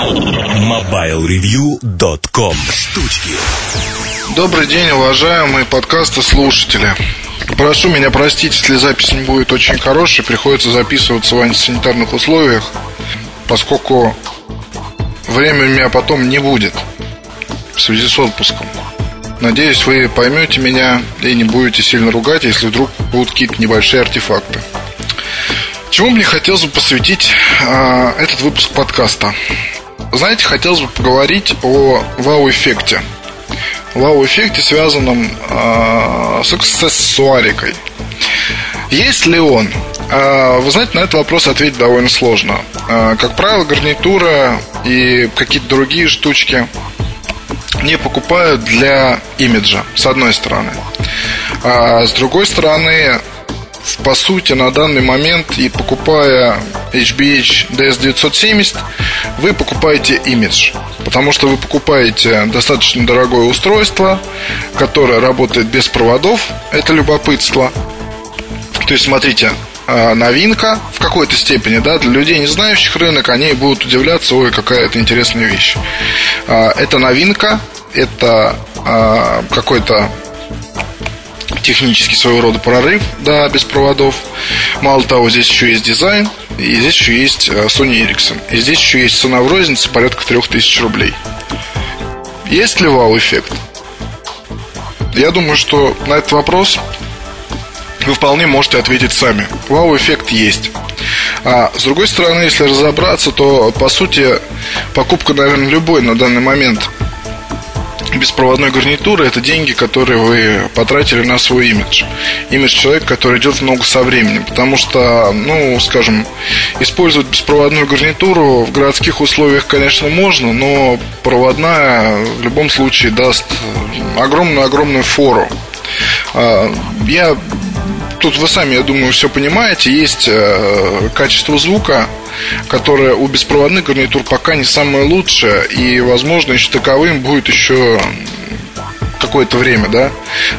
MobileReview.com Штучки Добрый день, уважаемые подкасты слушатели. Прошу меня простить, если запись не будет очень хорошей, приходится записываться в антисанитарных условиях, поскольку времени у меня потом не будет в связи с отпуском. Надеюсь, вы поймете меня и не будете сильно ругать, если вдруг будут какие-то небольшие артефакты. Чему мне хотелось бы посвятить э, этот выпуск подкаста? Знаете, хотелось бы поговорить о вау-эффекте. Вау-эффекте, связанном э, с аксессуарикой. Есть ли он? Э, вы знаете, на этот вопрос ответить довольно сложно. Э, как правило, гарнитура и какие-то другие штучки не покупают для имиджа, с одной стороны. А с другой стороны, по сути, на данный момент и покупая HBH DS970, вы покупаете имидж. Потому что вы покупаете достаточно дорогое устройство, которое работает без проводов. Это любопытство. То есть, смотрите, а, новинка в какой-то степени, да, для людей, не знающих рынок, они будут удивляться, ой, какая это интересная вещь. А, это новинка, это а, какой-то технический своего рода прорыв, да, без проводов. Мало того, здесь еще есть дизайн, и здесь еще есть э, Sony Ericsson. И здесь еще есть цена в рознице порядка 3000 рублей. Есть ли вау-эффект? Я думаю, что на этот вопрос вы вполне можете ответить сами. Вау-эффект есть. А с другой стороны, если разобраться, то по сути покупка, наверное, любой на данный момент беспроводной гарнитуры это деньги, которые вы потратили на свой имидж. Имидж человека, который идет в ногу со временем. Потому что, ну, скажем, использовать беспроводную гарнитуру в городских условиях, конечно, можно, но проводная в любом случае даст огромную-огромную фору. А, я тут вы сами, я думаю, все понимаете. Есть э, качество звука, которое у беспроводных гарнитур пока не самое лучшее. И, возможно, еще таковым будет еще какое-то время, да.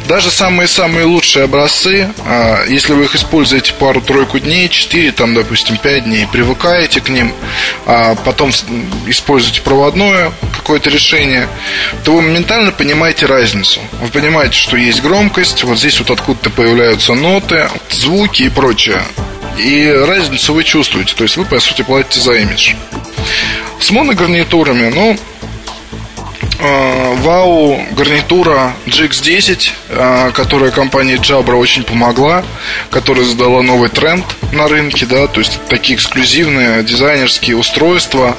Даже самые-самые лучшие образцы, а, если вы их используете пару-тройку дней, 4, там, допустим, 5 дней, привыкаете к ним, а потом используете проводное какое-то решение, то вы моментально понимаете разницу. Вы понимаете, что есть громкость, вот здесь вот откуда-то появляются ноты, звуки и прочее. И разницу вы чувствуете, то есть вы, по сути, платите за имидж. С моногарнитурами, ну, Вау гарнитура GX10, а, которая компании Jabra очень помогла, которая задала новый тренд на рынке, да, то есть такие эксклюзивные дизайнерские устройства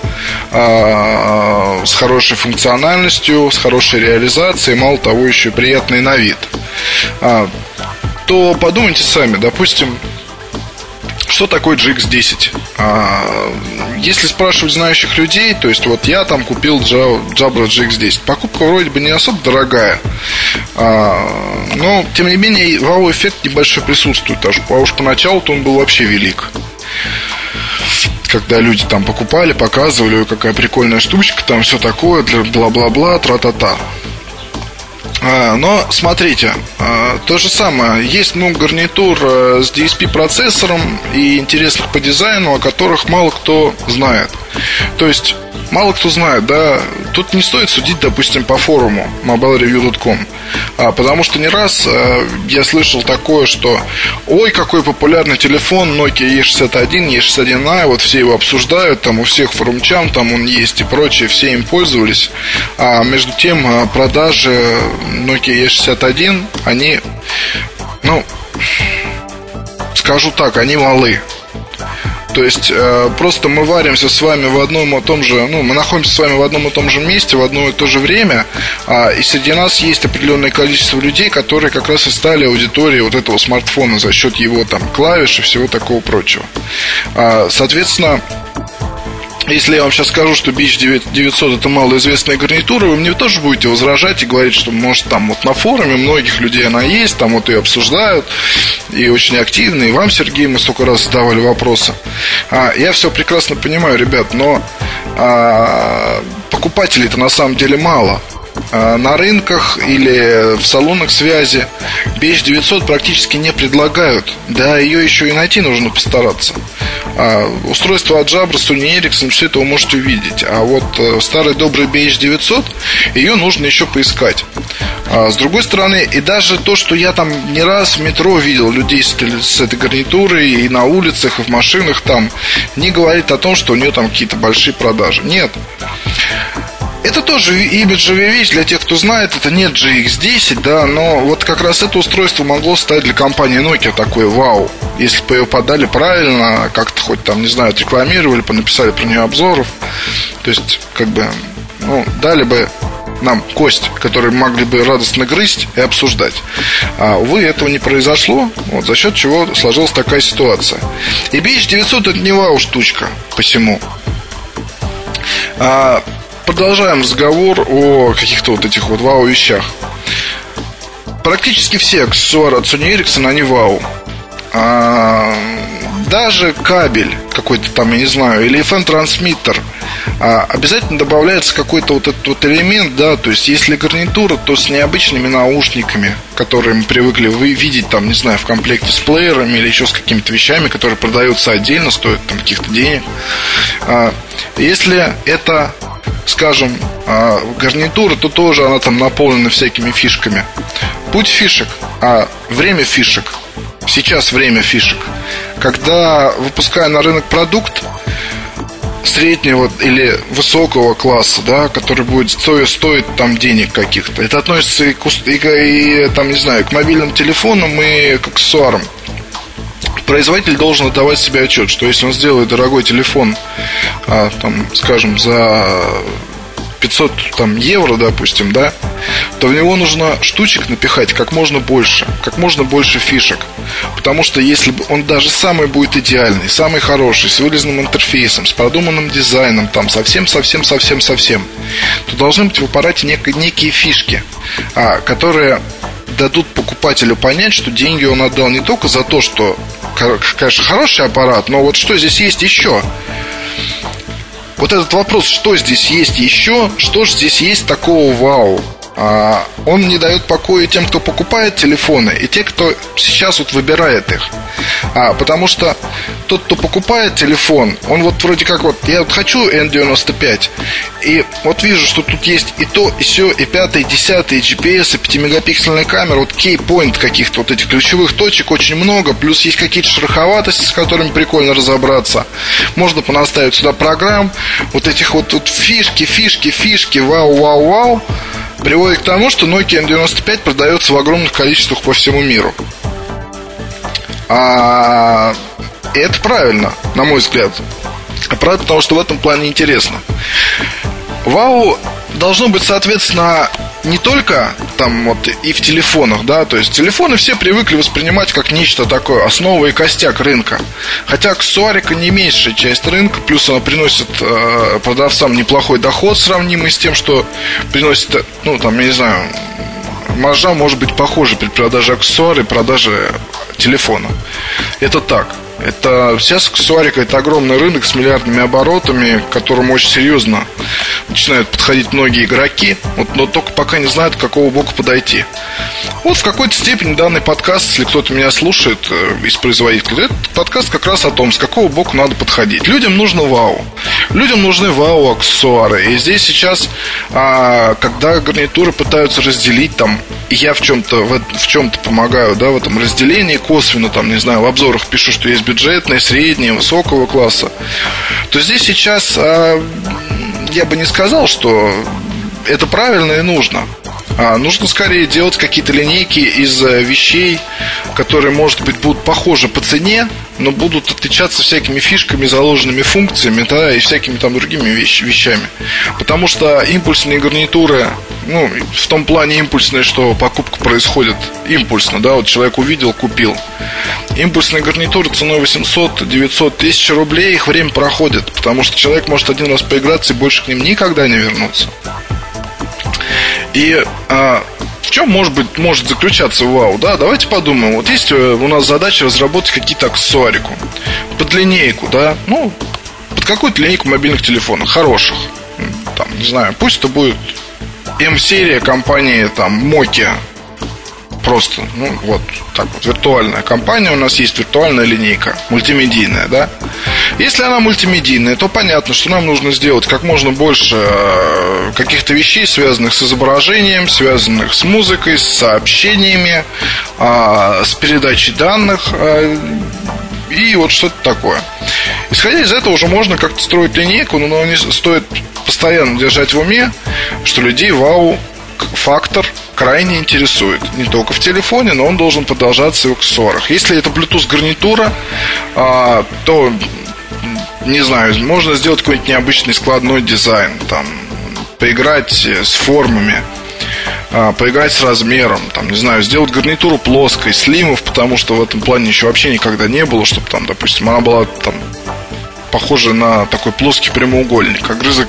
а, с хорошей функциональностью, с хорошей реализацией, мало того, еще приятный на вид. А, то подумайте сами, допустим, что такое GX10? А, если спрашивать знающих людей, то есть вот я там купил Jabra GX10. Покупка вроде бы не особо дорогая. А, но, тем не менее, вау-эффект небольшой присутствует. А уж поначалу-то он был вообще велик когда люди там покупали, показывали, какая прикольная штучка, там все такое, бла-бла-бла, тра-та-та. А, но смотрите, а, то же самое. Есть много гарнитур э, с DSP-процессором и интересных по дизайну, о которых мало кто знает. То есть мало кто знает, да, тут не стоит судить, допустим, по форуму mobilereview.com, а, потому что не раз а, я слышал такое, что ой, какой популярный телефон Nokia E61, E61A, вот все его обсуждают, там у всех форумчан, там он есть и прочее, все им пользовались, а между тем а, продажи Nokia E61, они, ну, скажу так, они малы. То есть э, просто мы варимся с вами в одном и том же, ну, мы находимся с вами в одном и том же месте в одно и то же время, а, и среди нас есть определенное количество людей, которые как раз и стали аудиторией вот этого смартфона за счет его там клавиш и всего такого прочего. А, соответственно, если я вам сейчас скажу, что Beach 900 это малоизвестная гарнитура, вы мне тоже будете возражать и говорить, что может там вот на форуме многих людей она есть, там вот ее обсуждают, и очень активно, и вам, Сергей, мы столько раз задавали вопросы. А, я все прекрасно понимаю, ребят, но а, покупателей-то на самом деле мало. А, на рынках или в салонах связи BH900 практически не предлагают. Да, ее еще и найти нужно постараться. А, устройство от Jabra, Sony Ericsson, все это вы можете увидеть. А вот э, старый добрый BH900, ее нужно еще поискать. А, с другой стороны, и даже то, что я там не раз в метро видел людей с, с этой гарнитурой, и на улицах, и в машинах там, не говорит о том, что у нее там какие-то большие продажи. Нет. Это тоже имиджевая вещь для тех, кто знает. Это не GX10, да, но вот как раз это устройство могло стать для компании Nokia такой вау. Если бы ее подали правильно, как-то хоть там, не знаю, отрекламировали, написали про нее обзоров. То есть, как бы, ну, дали бы нам кость, которую могли бы радостно грызть и обсуждать. А, увы, этого не произошло, вот, за счет чего сложилась такая ситуация. И BH900 это не вау штучка посему. А, продолжаем разговор о каких-то вот этих вот вау-вещах. Практически все аксессуары от Sony Ericsson, они вау. А, даже кабель какой-то там, я не знаю, или FM-трансмиттер, а, обязательно добавляется какой-то вот этот вот элемент, да, то есть если гарнитура, то с необычными наушниками, которые мы привыкли вы видеть там, не знаю, в комплекте с плеерами или еще с какими-то вещами, которые продаются отдельно, стоят там каких-то денег. А, если это скажем, а, гарнитура, то тоже она там наполнена всякими фишками. Путь фишек, а время фишек. Сейчас время фишек. Когда выпуская на рынок продукт, среднего или высокого класса, да, который будет стоить, стоить там денег каких-то. Это относится и, к, и, и там, не знаю, к мобильным телефонам и к аксессуарам производитель должен отдавать себе отчет, что если он сделает дорогой телефон, а, там, скажем, за 500 там, евро, допустим, да, то в него нужно штучек напихать как можно больше, как можно больше фишек. Потому что если он даже самый будет идеальный, самый хороший, с вылезанным интерфейсом, с продуманным дизайном, там, совсем-совсем-совсем-совсем, то должны быть в аппарате нек- некие фишки, а, которые дадут покупателю понять, что деньги он отдал не только за то, что, конечно, хороший аппарат, но вот что здесь есть еще. Вот этот вопрос, что здесь есть еще, что же здесь есть такого вау, он не дает покоя тем, кто покупает телефоны, и те, кто сейчас вот выбирает их. А, потому что тот, кто покупает телефон, он вот вроде как вот, я вот хочу N95, и вот вижу, что тут есть и то, и все, и пятый, и десятый, и GPS, и 5-мегапиксельная камера, вот key-point каких-то вот этих ключевых точек очень много, плюс есть какие-то шероховатости, с которыми прикольно разобраться. Можно понаставить сюда программ, вот этих вот, вот фишки, фишки, фишки, вау, вау, вау приводит к тому, что Nokia N95 продается в огромных количествах по всему миру. А это правильно, на мой взгляд. Правда, потому что в этом плане интересно. Вау должно быть, соответственно, не только там вот и в телефонах, да, то есть телефоны все привыкли воспринимать как нечто такое, основа и костяк рынка. Хотя аксессуарика не меньшая часть рынка, плюс она приносит э, продавцам неплохой доход, сравнимый с тем, что приносит, ну, там, я не знаю, маржа может быть похожа при продаже аксессуара и продаже телефона. Это так. Это вся аксессуарика, это огромный рынок с миллиардными оборотами, к которому очень серьезно начинают подходить многие игроки, вот, но только пока не знают, к какого бока подойти. Вот в какой-то степени данный подкаст, если кто-то меня слушает э, из производителей, этот подкаст как раз о том, с какого боку надо подходить. Людям нужно вау. Людям нужны вау-аксессуары. И здесь сейчас, а, когда гарнитуры пытаются разделить там, я в чем-то в, в чем-то помогаю, да, в этом разделении косвенно, там, не знаю, в обзорах пишу, что есть бюджетные, средние, высокого класса, то здесь сейчас а, я бы не сказал, что это правильно и нужно. А нужно скорее делать какие-то линейки из э, вещей, которые, может быть, будут похожи по цене, но будут отличаться всякими фишками, заложенными функциями, да, и всякими там другими вещ- вещами. Потому что импульсные гарнитуры, ну, в том плане импульсные, что покупка происходит импульсно, да, вот человек увидел, купил. Импульсные гарнитуры ценой 800-900 тысяч рублей, их время проходит, потому что человек может один раз поиграться и больше к ним никогда не вернуться. И а, в чем может быть может заключаться вау? Да, давайте подумаем. Вот есть э, у нас задача разработать какие-то аксессуарику под линейку, да, ну под какую-то линейку мобильных телефонов хороших. Там, не знаю, пусть это будет М-серия компании там Nokia. Просто, ну вот так вот, виртуальная компания, у нас есть виртуальная линейка, мультимедийная, да. Если она мультимедийная, то понятно, что нам нужно сделать как можно больше э, каких-то вещей, связанных с изображением, связанных с музыкой, с сообщениями, а, с передачей данных а, и вот что-то такое. Исходя из этого уже можно как-то строить линейку, но не стоит постоянно держать в уме, что людей вау фактор крайне интересует. Не только в телефоне, но он должен продолжаться и в аксессуарах. Если это Bluetooth гарнитура, а, то не знаю, можно сделать какой-нибудь необычный складной дизайн, там, поиграть с формами, а, поиграть с размером, там, не знаю, сделать гарнитуру плоской, слимов, потому что в этом плане еще вообще никогда не было, чтобы там, допустим, она была там похожа на такой плоский прямоугольник, огрызок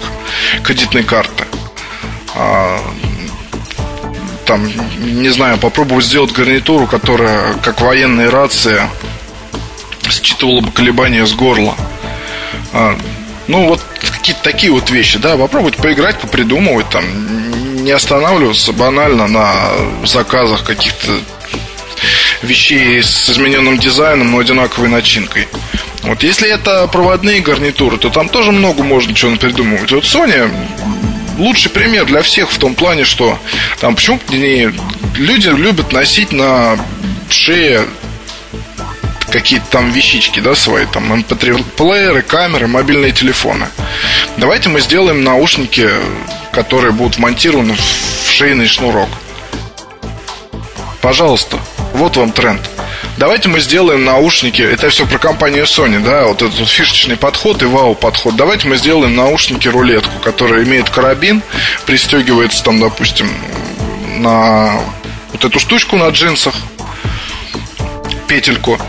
кредитной карты. Там, не знаю, попробовать сделать гарнитуру, которая, как военная рация, считывала бы колебания с горла. А, ну, вот какие-то такие вот вещи, да, попробовать поиграть, попридумывать, там, не останавливаться банально на заказах каких-то вещей с измененным дизайном, но одинаковой начинкой. Вот если это проводные гарнитуры, то там тоже много можно чего придумывать. Вот Sony лучший пример для всех в том плане, что там почему не, люди любят носить на шее какие-то там вещички, да, свои, там MP3-плееры, камеры, мобильные телефоны. Давайте мы сделаем наушники, которые будут вмонтированы в шейный шнурок. Пожалуйста, вот вам тренд. Давайте мы сделаем наушники. Это все про компанию Sony, да, вот этот вот фишечный подход и вау-подход. Давайте мы сделаем наушники-рулетку, которая имеет карабин, пристегивается там, допустим, на вот эту штучку на джинсах, петельку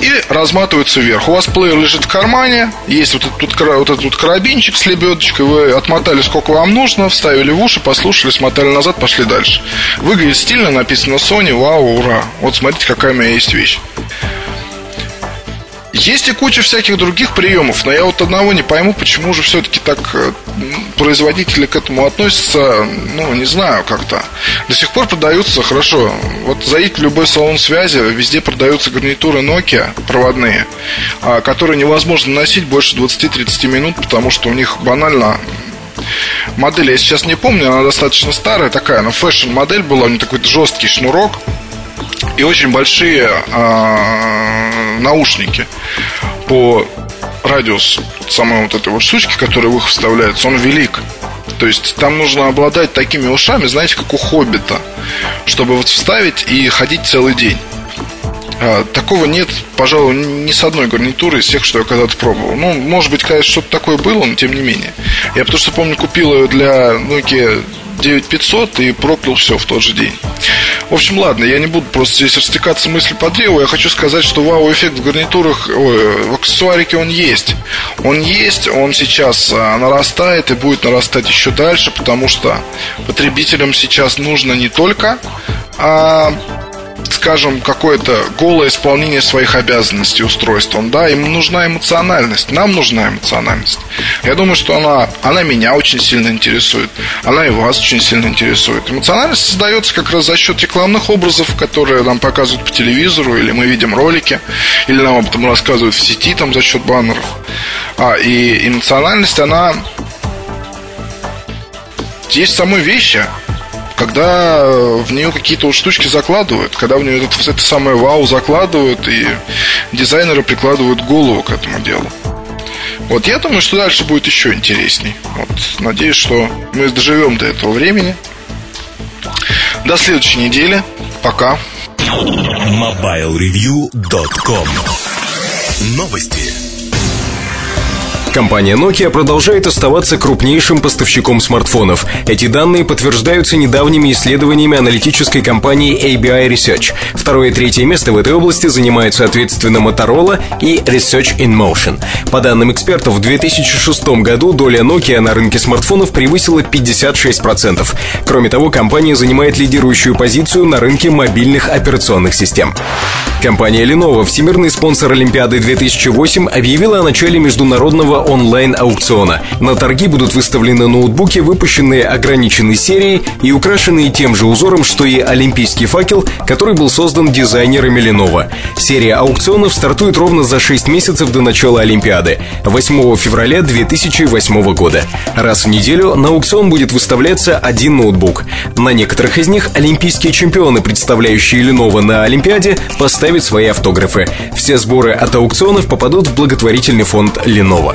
и разматываются вверх. У вас плеер лежит в кармане, есть вот этот, вот этот вот карабинчик с лебедочкой, вы отмотали сколько вам нужно, вставили в уши, послушали, смотали назад, пошли дальше. Выглядит стильно, написано Sony, вау, ура. Вот смотрите, какая у меня есть вещь. Есть и куча всяких других приемов, но я вот одного не пойму, почему же все-таки так э, производители к этому относятся, ну, не знаю, как-то. До сих пор продаются, хорошо, вот зайдите в любой салон связи, везде продаются гарнитуры Nokia проводные, а, которые невозможно носить больше 20-30 минут, потому что у них банально модель, я сейчас не помню, она достаточно старая такая, но fashion -модель была, у нее такой жесткий шнурок, и очень большие э, наушники по радиусу самой вот этой вот штучки, которая в ухо вставляется, он велик. То есть там нужно обладать такими ушами, знаете, как у хоббита, чтобы вот вставить и ходить целый день. А, такого нет, пожалуй, ни с одной гарнитуры из тех, что я когда-то пробовал. Ну, может быть, конечно, что-то такое было, но тем не менее. Я потому что помню, купил ее для Nokia 9500 и проклял все в тот же день. В общем, ладно, я не буду просто здесь растекаться мыслью по древу. Я хочу сказать, что вау-эффект в гарнитурах, ой, в аксессуарике он есть. Он есть, он сейчас а, нарастает и будет нарастать еще дальше, потому что потребителям сейчас нужно не только а, скажем, какое-то голое исполнение своих обязанностей устройством, да, им нужна эмоциональность, нам нужна эмоциональность. Я думаю, что она, она меня очень сильно интересует, она и вас очень сильно интересует. Эмоциональность создается как раз за счет рекламных образов, которые нам показывают по телевизору, или мы видим ролики, или нам об этом рассказывают в сети там за счет баннеров. А, и эмоциональность, она есть самой вещи когда в нее какие-то вот штучки закладывают, когда в нее это, это самое вау закладывают, и дизайнеры прикладывают голову к этому делу. Вот я думаю, что дальше будет еще интересней. Вот, надеюсь, что мы доживем до этого времени. До следующей недели. Пока. MobileReview.com Новости. Компания Nokia продолжает оставаться крупнейшим поставщиком смартфонов. Эти данные подтверждаются недавними исследованиями аналитической компании ABI Research. Второе и третье место в этой области занимают соответственно Motorola и Research in Motion. По данным экспертов, в 2006 году доля Nokia на рынке смартфонов превысила 56%. Кроме того, компания занимает лидирующую позицию на рынке мобильных операционных систем. Компания Lenovo, всемирный спонсор Олимпиады 2008, объявила о начале международного онлайн-аукциона. На торги будут выставлены ноутбуки, выпущенные ограниченной серией и украшенные тем же узором, что и олимпийский факел, который был создан дизайнерами Lenovo. Серия аукционов стартует ровно за 6 месяцев до начала Олимпиады, 8 февраля 2008 года. Раз в неделю на аукцион будет выставляться один ноутбук. На некоторых из них олимпийские чемпионы, представляющие Lenovo на Олимпиаде, поставят свои автографы. Все сборы от аукционов попадут в благотворительный фонд Lenovo.